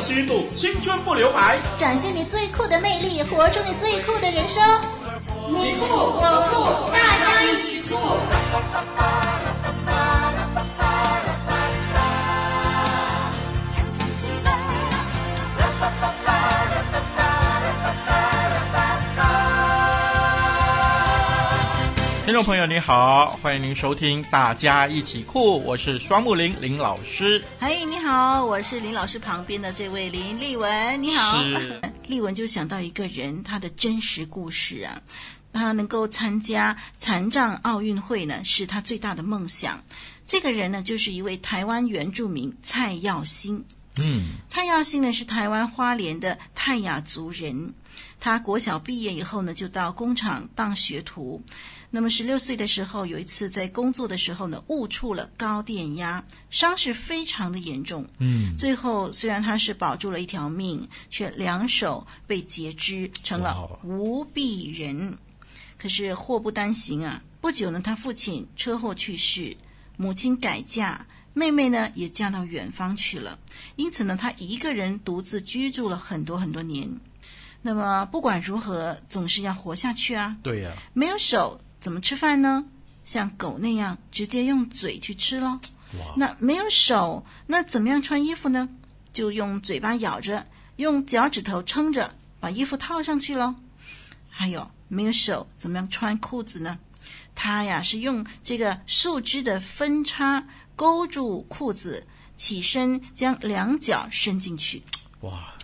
虚度，青春不留白，展现你最酷的魅力，活出你最酷的人生。你酷我酷，大家一起酷。听众朋友，你好，欢迎您收听《大家一起酷》，我是双木林林老师。嘿，你好，我是林老师旁边的这位林丽文。你好，丽文就想到一个人，他的真实故事啊，他能够参加残障奥运会呢，是他最大的梦想。这个人呢，就是一位台湾原住民蔡耀兴。嗯，蔡耀兴呢是台湾花莲的泰雅族人，他国小毕业以后呢，就到工厂当学徒。那么十六岁的时候，有一次在工作的时候呢，误触了高电压，伤势非常的严重。嗯，最后虽然他是保住了一条命，却两手被截肢，成了无臂人。可是祸不单行啊！不久呢，他父亲车祸去世，母亲改嫁，妹妹呢也嫁到远方去了。因此呢，他一个人独自居住了很多很多年。那么不管如何，总是要活下去啊。对呀，没有手。怎么吃饭呢？像狗那样直接用嘴去吃喽。那没有手，那怎么样穿衣服呢？就用嘴巴咬着，用脚趾头撑着，把衣服套上去喽。还有没有手，怎么样穿裤子呢？它呀是用这个树枝的分叉勾住裤子，起身将两脚伸进去。哇！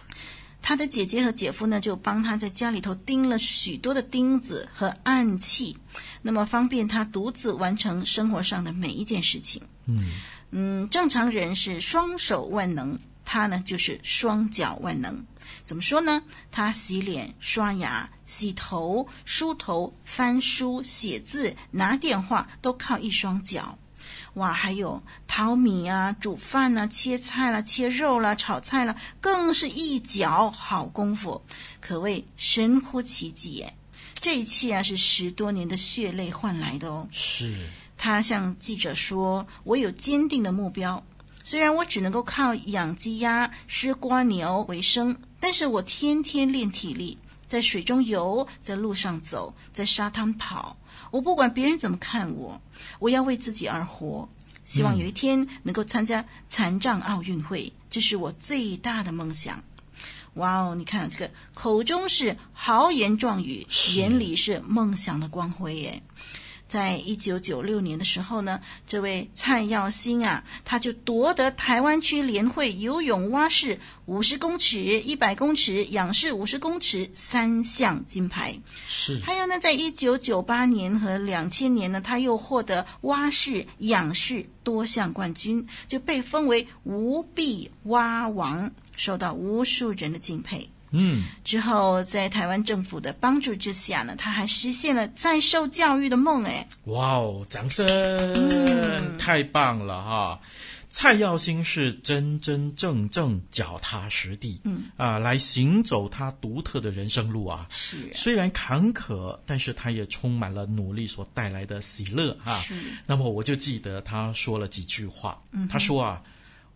他的姐姐和姐夫呢，就帮他在家里头钉了许多的钉子和暗器，那么方便他独自完成生活上的每一件事情。嗯嗯，正常人是双手万能，他呢就是双脚万能。怎么说呢？他洗脸、刷牙、洗头、梳头、翻书、写字、拿电话，都靠一双脚。哇，还有淘米啊、煮饭啊、切菜啦、切肉啦、炒菜啦，更是一脚好功夫，可谓神乎其技耶！这一切啊，是十多年的血泪换来的哦。是。他向记者说：“我有坚定的目标，虽然我只能够靠养鸡鸭、吃瓜牛为生，但是我天天练体力，在水中游，在路上走，在沙滩跑。”我不管别人怎么看我，我要为自己而活。希望有一天能够参加残障奥运会，这是我最大的梦想。哇哦，你看这个口中是豪言壮语，眼里是梦想的光辉耶。在一九九六年的时候呢，这位蔡耀兴啊，他就夺得台湾区联会游泳蛙式五十公尺、一百公尺、仰式五十公尺三项金牌。是。还有呢，在一九九八年和两千年呢，他又获得蛙式、仰式多项冠军，就被封为无臂蛙王，受到无数人的敬佩。嗯，之后在台湾政府的帮助之下呢，他还实现了在受教育的梦。哎，哇哦，掌声！嗯，太棒了哈！蔡耀兴是真真正正脚踏实地，嗯啊，来行走他独特的人生路啊。是啊，虽然坎坷，但是他也充满了努力所带来的喜乐哈。是。那么我就记得他说了几句话，嗯，他说啊，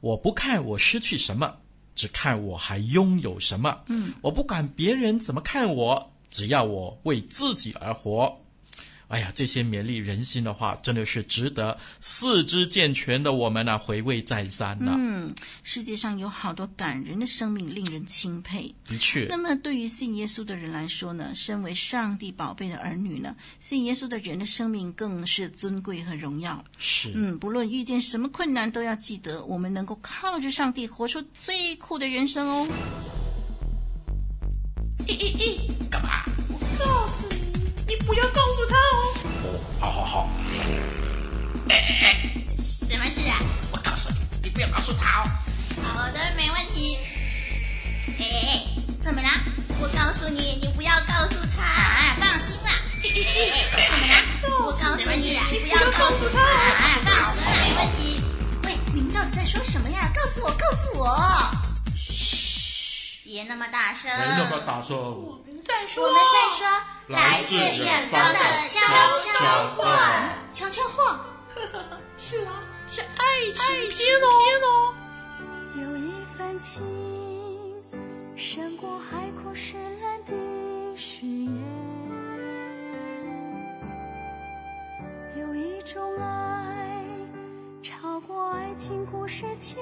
我不看我失去什么。只看我还拥有什么，嗯，我不管别人怎么看我，只要我为自己而活。哎呀，这些勉励人心的话，真的是值得四肢健全的我们呢、啊、回味再三呢、啊。嗯，世界上有好多感人的生命，令人钦佩。的确。那么，对于信耶稣的人来说呢，身为上帝宝贝的儿女呢，信耶稣的人的生命更是尊贵和荣耀。是。嗯，不论遇见什么困难，都要记得我们能够靠着上帝活出最酷的人生哦。咦咦咦，干嘛？不要告诉他哦。哦，好好好。哎哎哎，什么事啊？我告诉你，你不要告诉他哦。好的，没问题。哎怎么了？我告诉你，你不要告诉他。啊，放心啦。怎么了？我告诉你，你不要告诉他。啊，放心啦，没问题。喂，你们到底在说什么呀？告诉我，告诉我。嘘，别那么大声。别那么大声。我们在说。我们在说。来自远方的悄悄话，悄悄话，是啊，是爱情片哦。份情，胜过海枯石烂的誓言。有一种爱，超过爱情故事千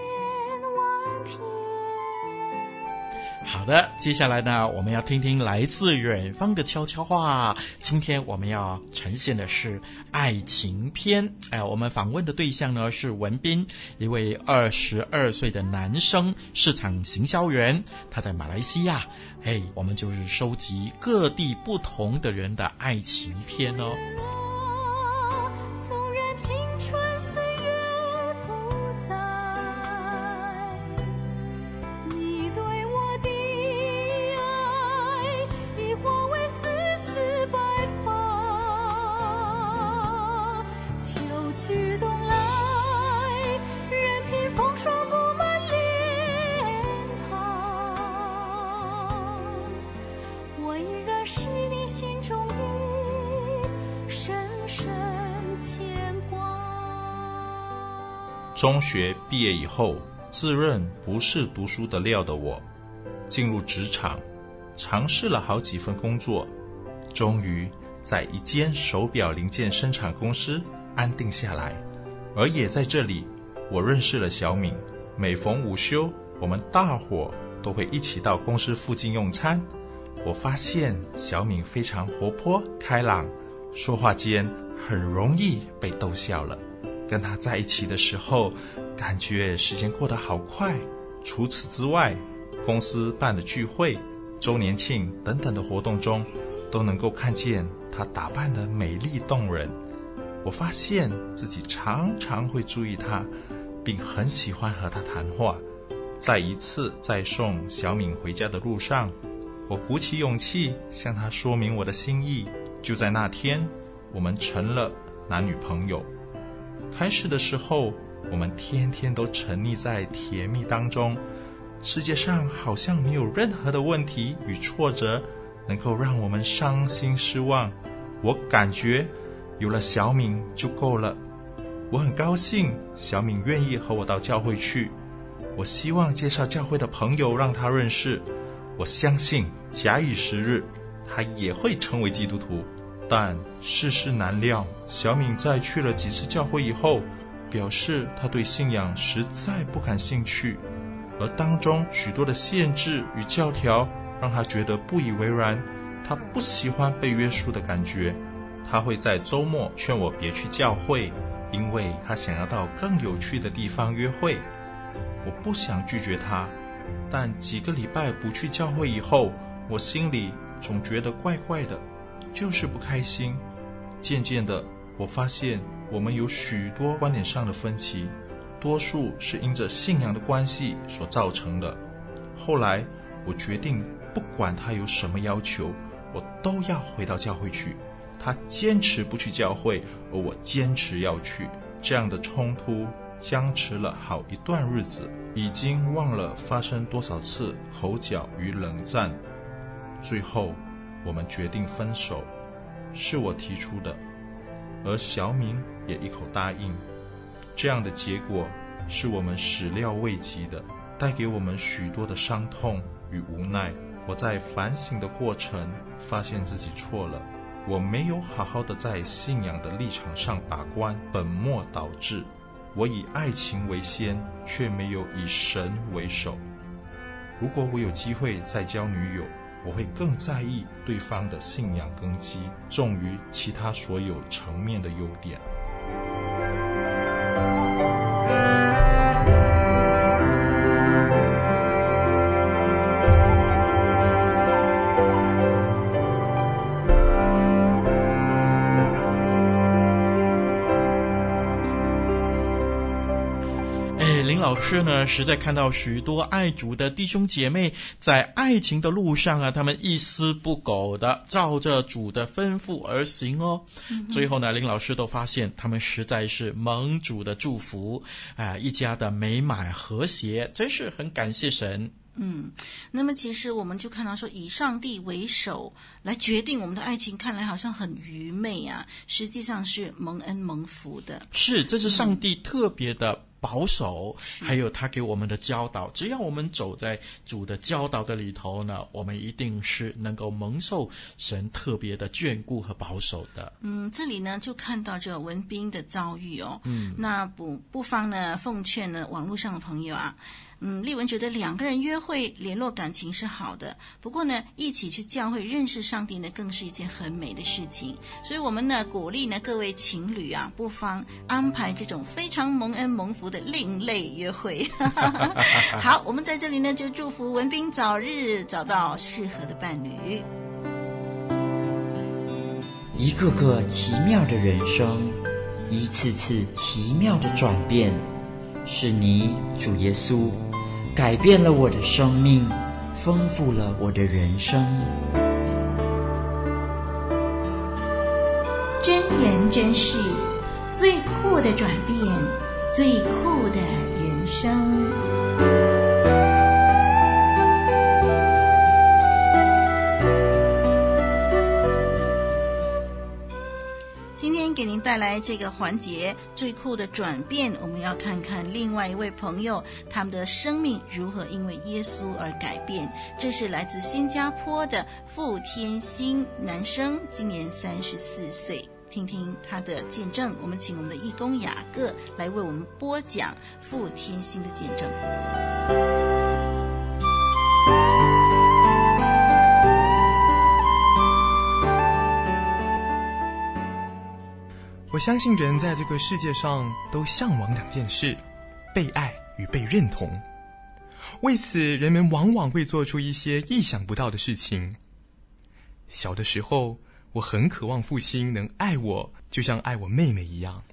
好的，接下来呢，我们要听听来自远方的悄悄话。今天我们要呈现的是爱情篇。哎，我们访问的对象呢是文斌，一位二十二岁的男生，市场行销员。他在马来西亚。哎，我们就是收集各地不同的人的爱情篇哦。中学毕业以后，自认不是读书的料的我，进入职场，尝试了好几份工作，终于在一间手表零件生产公司安定下来。而也在这里，我认识了小敏。每逢午休，我们大伙都会一起到公司附近用餐。我发现小敏非常活泼开朗，说话间很容易被逗笑了。跟他在一起的时候，感觉时间过得好快。除此之外，公司办的聚会、周年庆等等的活动中，都能够看见他打扮得美丽动人。我发现自己常常会注意他，并很喜欢和他谈话。在一次在送小敏回家的路上，我鼓起勇气向他说明我的心意。就在那天，我们成了男女朋友。开始的时候，我们天天都沉溺在甜蜜当中，世界上好像没有任何的问题与挫折能够让我们伤心失望。我感觉有了小敏就够了。我很高兴小敏愿意和我到教会去。我希望介绍教会的朋友让她认识。我相信假以时日，她也会成为基督徒。但世事难料，小敏在去了几次教会以后，表示她对信仰实在不感兴趣，而当中许多的限制与教条让她觉得不以为然。她不喜欢被约束的感觉，她会在周末劝我别去教会，因为她想要到更有趣的地方约会。我不想拒绝她，但几个礼拜不去教会以后，我心里总觉得怪怪的。就是不开心。渐渐的，我发现我们有许多观点上的分歧，多数是因着信仰的关系所造成的。后来，我决定不管他有什么要求，我都要回到教会去。他坚持不去教会，而我坚持要去。这样的冲突僵持了好一段日子，已经忘了发生多少次口角与冷战。最后。我们决定分手，是我提出的，而小敏也一口答应。这样的结果是我们始料未及的，带给我们许多的伤痛与无奈。我在反省的过程，发现自己错了，我没有好好的在信仰的立场上把关，本末倒置。我以爱情为先，却没有以神为首。如果我有机会再交女友，我会更在意对方的信仰根基，重于其他所有层面的优点。老师呢，实在看到许多爱主的弟兄姐妹在爱情的路上啊，他们一丝不苟的照着主的吩咐而行哦。嗯、最后呢，林老师都发现他们实在是蒙主的祝福啊、呃，一家的美满和谐，真是很感谢神。嗯，那么其实我们就看到说，以上帝为首来决定我们的爱情，看来好像很愚昧啊，实际上是蒙恩蒙福的。是，这是上帝特别的。保守，还有他给我们的教导。只要我们走在主的教导的里头呢，我们一定是能够蒙受神特别的眷顾和保守的。嗯，这里呢就看到这个文斌的遭遇哦。嗯，那不不妨呢奉劝呢网络上的朋友啊。嗯，丽文觉得两个人约会联络感情是好的，不过呢，一起去教会认识上帝呢，更是一件很美的事情。所以，我们呢鼓励呢各位情侣啊，不妨安排这种非常蒙恩蒙福的另类约会。好，我们在这里呢就祝福文斌早日找到适合的伴侣。一个个奇妙的人生，一次次奇妙的转变，是你主耶稣。改变了我的生命，丰富了我的人生。真人真事，最酷的转变，最酷的人生。给您带来这个环节最酷的转变，我们要看看另外一位朋友，他们的生命如何因为耶稣而改变。这是来自新加坡的傅天星男生，今年三十四岁，听听他的见证。我们请我们的义工雅各来为我们播讲傅天星的见证。我相信人在这个世界上都向往两件事：被爱与被认同。为此，人们往往会做出一些意想不到的事情。小的时候，我很渴望父亲能爱我，就像爱我妹妹一样，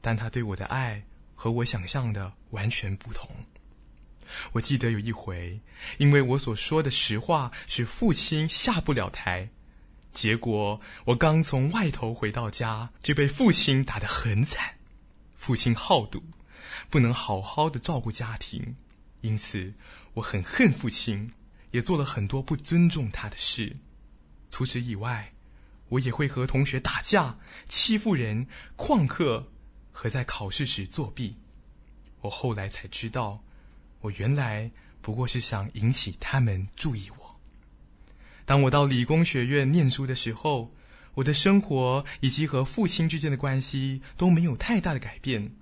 但他对我的爱和我想象的完全不同。我记得有一回，因为我所说的实话使父亲下不了台。结果我刚从外头回到家，就被父亲打得很惨。父亲好赌，不能好好的照顾家庭，因此我很恨父亲，也做了很多不尊重他的事。除此以外，我也会和同学打架、欺负人、旷课和在考试时作弊。我后来才知道，我原来不过是想引起他们注意我。当我到理工学院念书的时候，我的生活以及和父亲之间的关系都没有太大的改变。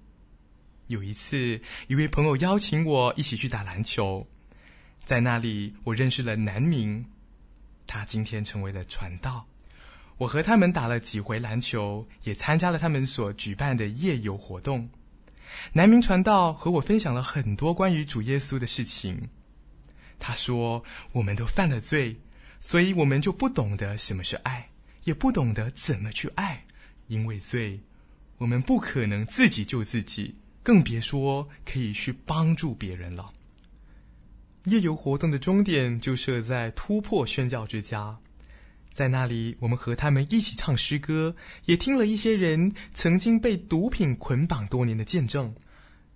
有一次，一位朋友邀请我一起去打篮球，在那里我认识了南明，他今天成为了传道。我和他们打了几回篮球，也参加了他们所举办的夜游活动。南明传道和我分享了很多关于主耶稣的事情。他说：“我们都犯了罪。”所以我们就不懂得什么是爱，也不懂得怎么去爱，因为罪，我们不可能自己救自己，更别说可以去帮助别人了。夜游活动的终点就设在突破宣教之家，在那里，我们和他们一起唱诗歌，也听了一些人曾经被毒品捆绑多年的见证。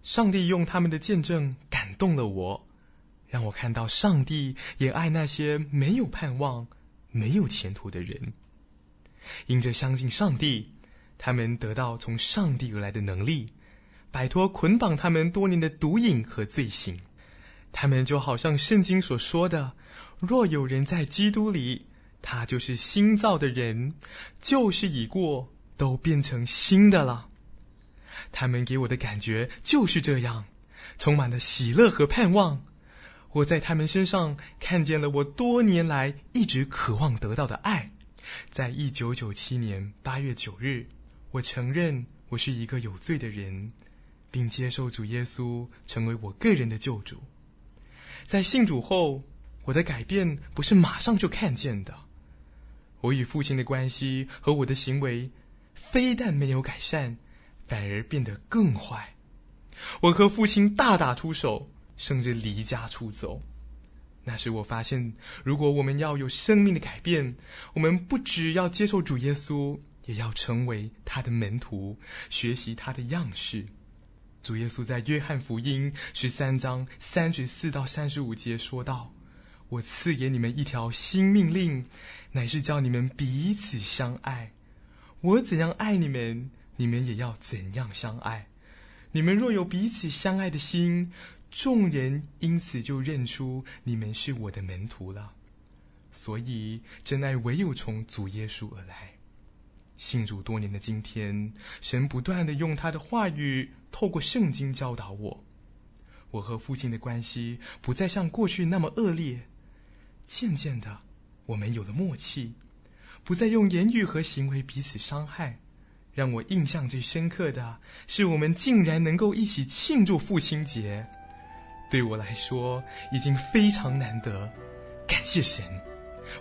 上帝用他们的见证感动了我。让我看到上帝也爱那些没有盼望、没有前途的人。因着相信上帝，他们得到从上帝而来的能力，摆脱捆绑他们多年的毒瘾和罪行。他们就好像圣经所说的：“若有人在基督里，他就是新造的人，旧事已过，都变成新的了。”他们给我的感觉就是这样，充满了喜乐和盼望。我在他们身上看见了我多年来一直渴望得到的爱。在一九九七年八月九日，我承认我是一个有罪的人，并接受主耶稣成为我个人的救主。在信主后，我的改变不是马上就看见的。我与父亲的关系和我的行为，非但没有改善，反而变得更坏。我和父亲大打出手。甚至离家出走。那时我发现，如果我们要有生命的改变，我们不只要接受主耶稣，也要成为他的门徒，学习他的样式。主耶稣在约翰福音十三章三十四到三十五节说道：“我赐给你们一条新命令，乃是叫你们彼此相爱。我怎样爱你们，你们也要怎样相爱。你们若有彼此相爱的心，众人因此就认出你们是我的门徒了。所以，真爱唯有从主耶稣而来。信主多年的今天，神不断地用他的话语，透过圣经教导我。我和父亲的关系不再像过去那么恶劣。渐渐的，我们有了默契，不再用言语和行为彼此伤害。让我印象最深刻的是，我们竟然能够一起庆祝父亲节。对我来说，已经非常难得。感谢神，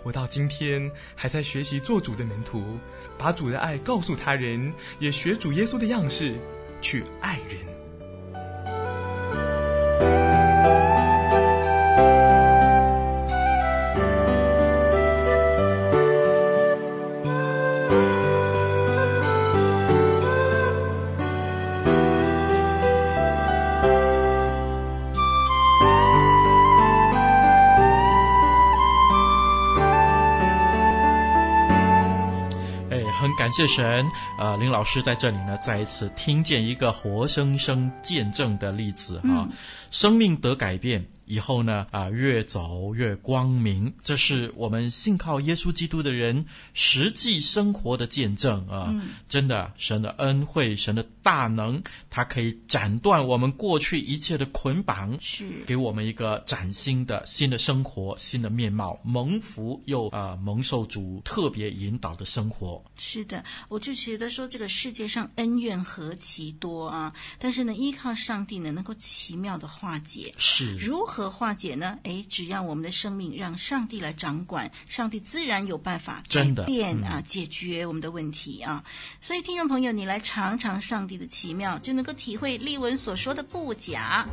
我到今天还在学习做主的门徒，把主的爱告诉他人，也学主耶稣的样式去爱人。感谢神，呃，林老师在这里呢，再一次听见一个活生生见证的例子哈、啊，生命得改变。以后呢，啊，越走越光明，这是我们信靠耶稣基督的人实际生活的见证啊！嗯、真的，神的恩惠，神的大能，它可以斩断我们过去一切的捆绑，是给我们一个崭新的新的生活、新的面貌，蒙福又啊、呃、蒙受主特别引导的生活。是的，我就觉得说这个世界上恩怨何其多啊！但是呢，依靠上帝呢，能够奇妙的化解。是如何？和化解呢？诶，只要我们的生命让上帝来掌管，上帝自然有办法改变啊，嗯、解决我们的问题啊。所以，听众朋友，你来尝尝上帝的奇妙，就能够体会丽文所说的不假。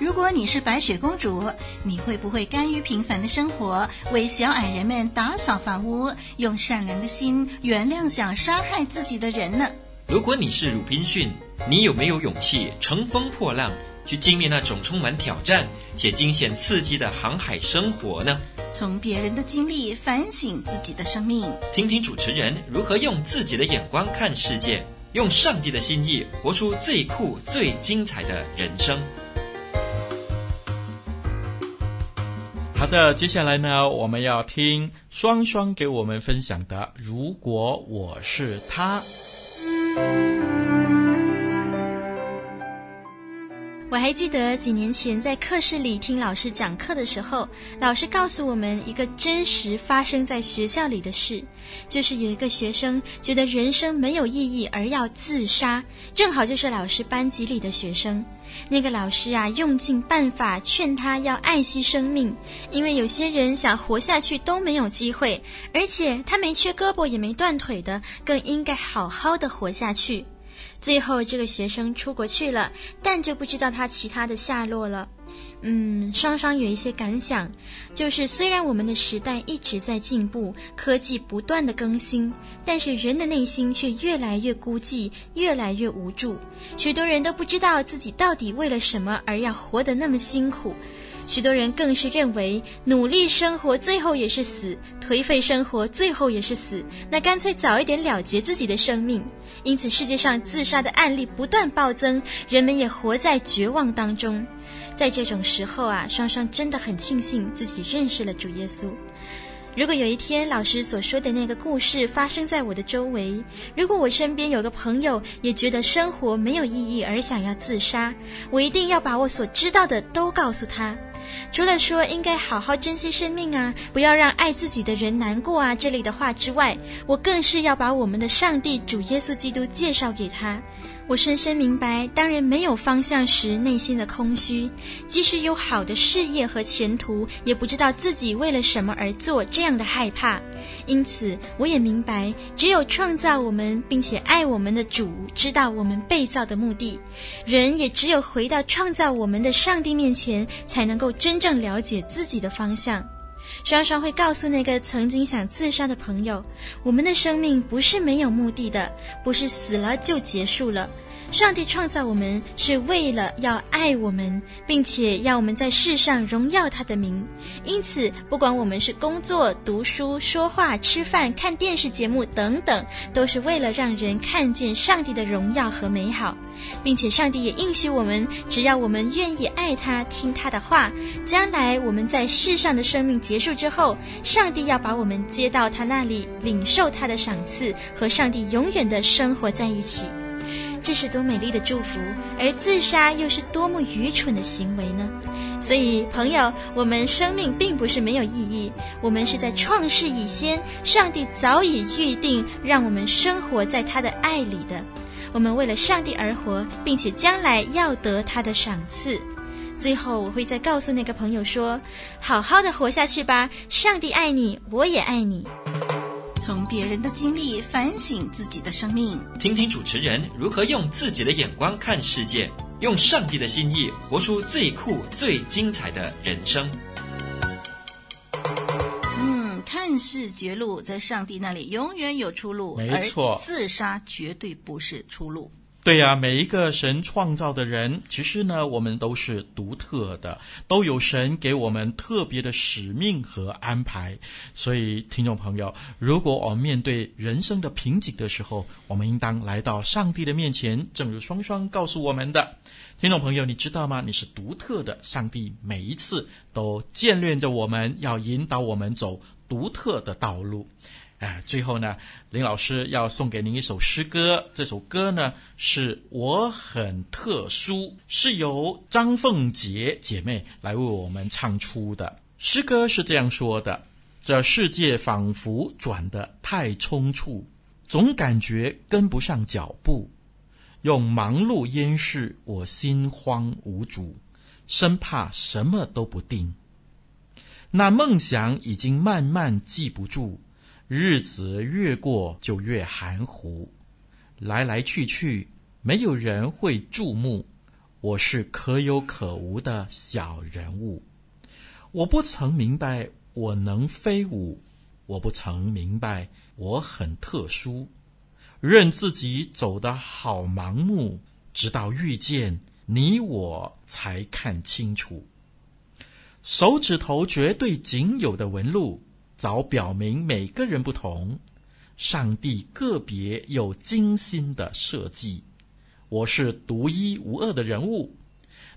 如果你是白雪公主，你会不会甘于平凡的生活，为小矮人们打扫房屋，用善良的心原谅想杀害自己的人呢？如果你是鲁滨逊，你有没有勇气乘风破浪，去经历那种充满挑战且惊险刺激的航海生活呢？从别人的经历反省自己的生命，听听主持人如何用自己的眼光看世界，用上帝的心意活出最酷、最精彩的人生。好的，接下来呢，我们要听双双给我们分享的《如果我是他》。我还记得几年前在课室里听老师讲课的时候，老师告诉我们一个真实发生在学校里的事，就是有一个学生觉得人生没有意义而要自杀，正好就是老师班级里的学生。那个老师啊，用尽办法劝他要爱惜生命，因为有些人想活下去都没有机会，而且他没缺胳膊也没断腿的，更应该好好的活下去。最后，这个学生出国去了，但就不知道他其他的下落了。嗯，双双有一些感想，就是虽然我们的时代一直在进步，科技不断的更新，但是人的内心却越来越孤寂，越来越无助。许多人都不知道自己到底为了什么而要活得那么辛苦。许多人更是认为，努力生活最后也是死，颓废生活最后也是死，那干脆早一点了结自己的生命。因此，世界上自杀的案例不断暴增，人们也活在绝望当中。在这种时候啊，双双真的很庆幸自己认识了主耶稣。如果有一天老师所说的那个故事发生在我的周围，如果我身边有个朋友也觉得生活没有意义而想要自杀，我一定要把我所知道的都告诉他。除了说应该好好珍惜生命啊，不要让爱自己的人难过啊这类的话之外，我更是要把我们的上帝主耶稣基督介绍给他。我深深明白，当人没有方向时，内心的空虚；即使有好的事业和前途，也不知道自己为了什么而做，这样的害怕。因此，我也明白，只有创造我们并且爱我们的主知道我们被造的目的，人也只有回到创造我们的上帝面前，才能够真正了解自己的方向。双双会告诉那个曾经想自杀的朋友：我们的生命不是没有目的的，不是死了就结束了。上帝创造我们是为了要爱我们，并且要我们在世上荣耀他的名。因此，不管我们是工作、读书、说话、吃饭、看电视节目等等，都是为了让人看见上帝的荣耀和美好。并且，上帝也应许我们，只要我们愿意爱他、听他的话，将来我们在世上的生命结束之后，上帝要把我们接到他那里，领受他的赏赐，和上帝永远的生活在一起。这是多美丽的祝福，而自杀又是多么愚蠢的行为呢？所以，朋友，我们生命并不是没有意义，我们是在创世以先，上帝早已预定让我们生活在他的爱里的。我们为了上帝而活，并且将来要得他的赏赐。最后，我会再告诉那个朋友说：好好的活下去吧，上帝爱你，我也爱你。从别人的经历反省自己的生命，听听主持人如何用自己的眼光看世界，用上帝的心意活出最酷、最精彩的人生。嗯，看似绝路，在上帝那里永远有出路。没错，自杀绝对不是出路。对呀，每一个神创造的人，其实呢，我们都是独特的，都有神给我们特别的使命和安排。所以，听众朋友，如果我们面对人生的瓶颈的时候，我们应当来到上帝的面前，正如双双告诉我们的。听众朋友，你知道吗？你是独特的，上帝每一次都眷恋着我们，要引导我们走独特的道路。哎，最后呢，林老师要送给您一首诗歌。这首歌呢，是我很特殊，是由张凤杰姐妹来为我们唱出的。诗歌是这样说的：这世界仿佛转得太匆促，总感觉跟不上脚步，用忙碌淹饰我心慌无主，生怕什么都不定。那梦想已经慢慢记不住。日子越过就越含糊，来来去去没有人会注目，我是可有可无的小人物。我不曾明白我能飞舞，我不曾明白我很特殊，任自己走得好盲目，直到遇见你我才看清楚。手指头绝对仅有的纹路。早表明每个人不同，上帝个别又精心的设计。我是独一无二的人物，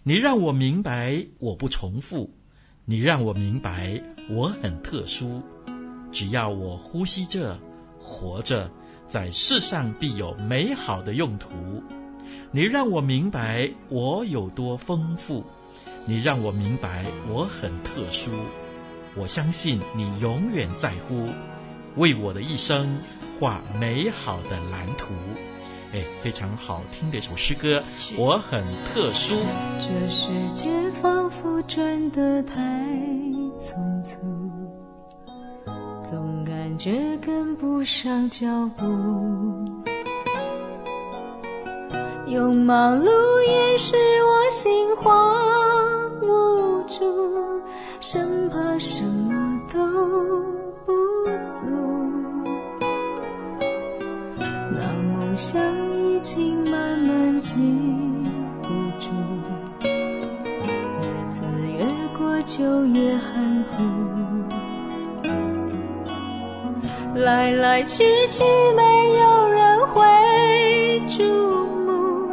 你让我明白我不重复，你让我明白我很特殊。只要我呼吸着，活着，在世上必有美好的用途。你让我明白我有多丰富，你让我明白我很特殊。我相信你永远在乎，为我的一生画美好的蓝图。哎，非常好听的一首诗歌，我很特殊。这世界仿佛转得太匆促，总感觉跟不上脚步，用忙碌掩饰我心慌无住。生怕什么都不足，那梦想已经慢慢记不住，日子越过就越含糊，来来去去没有人会注目，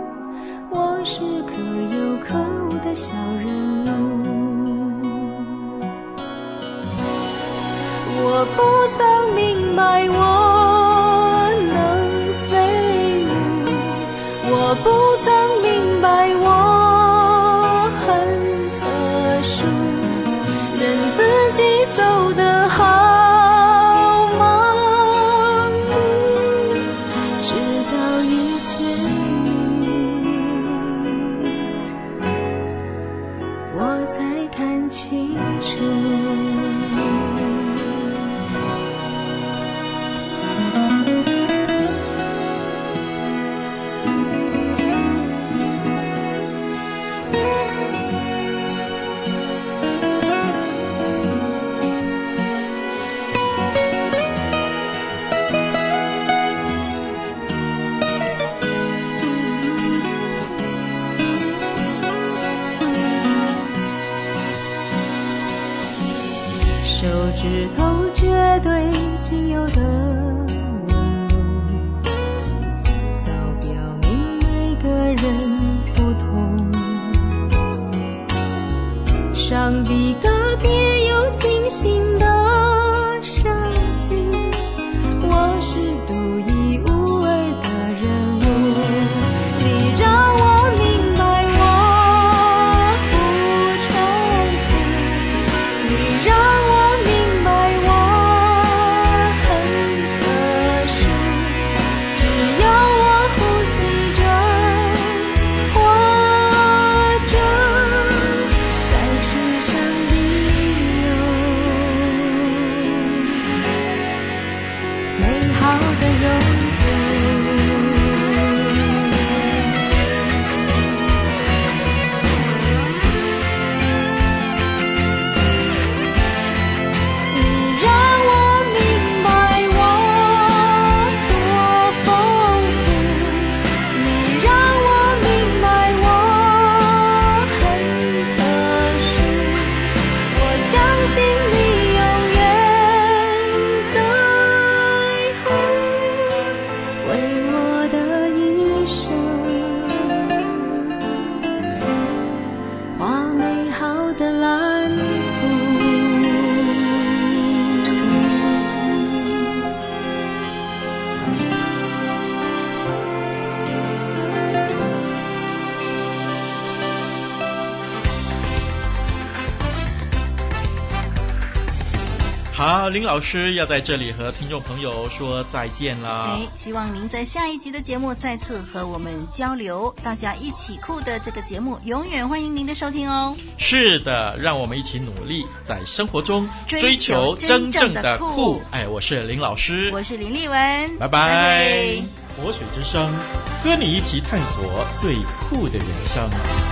我是可有可无的小人物。我不曾明白我林老师要在这里和听众朋友说再见了哎。，希望您在下一集的节目再次和我们交流，大家一起酷的这个节目永远欢迎您的收听哦。是的，让我们一起努力，在生活中追求真正的酷酷。哎，我是林老师，我是林丽文，拜拜。活水之声，和你一起探索最酷的人生。